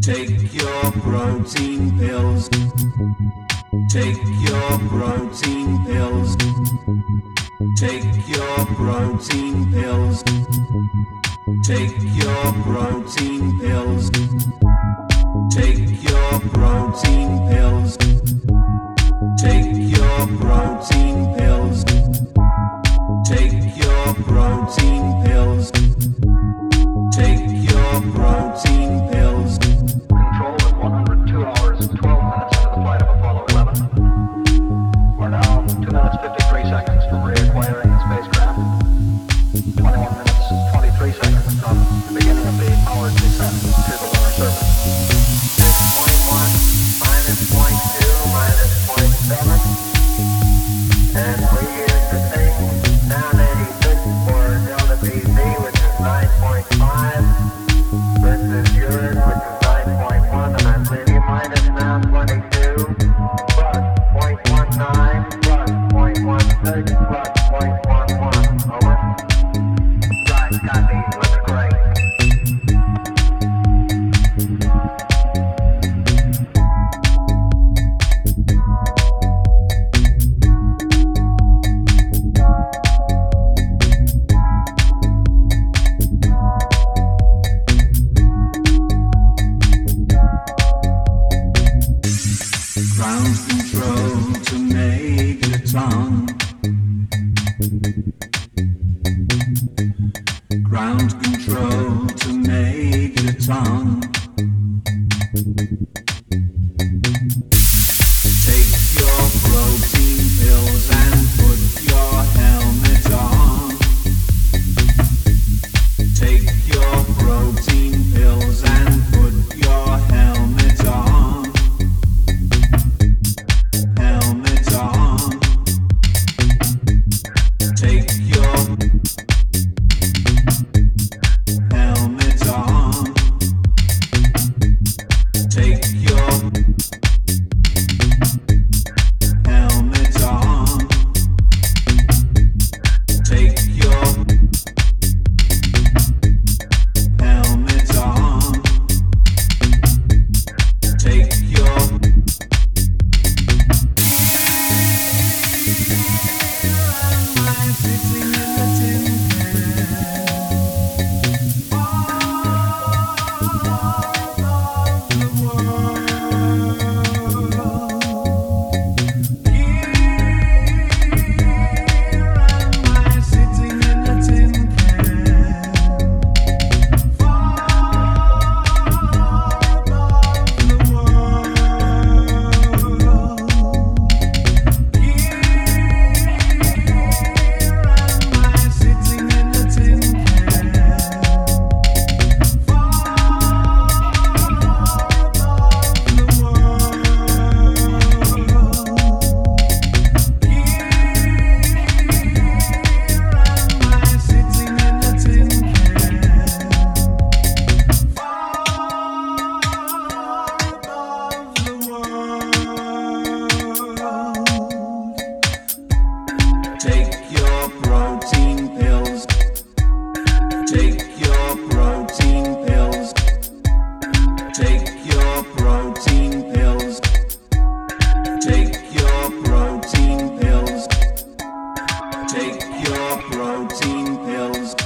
Take your protein pills. Take your protein pills. Take your protein pills. Take your protein pills. service. to make it. Take your protein pills and put your helmet on. Take your protein pills.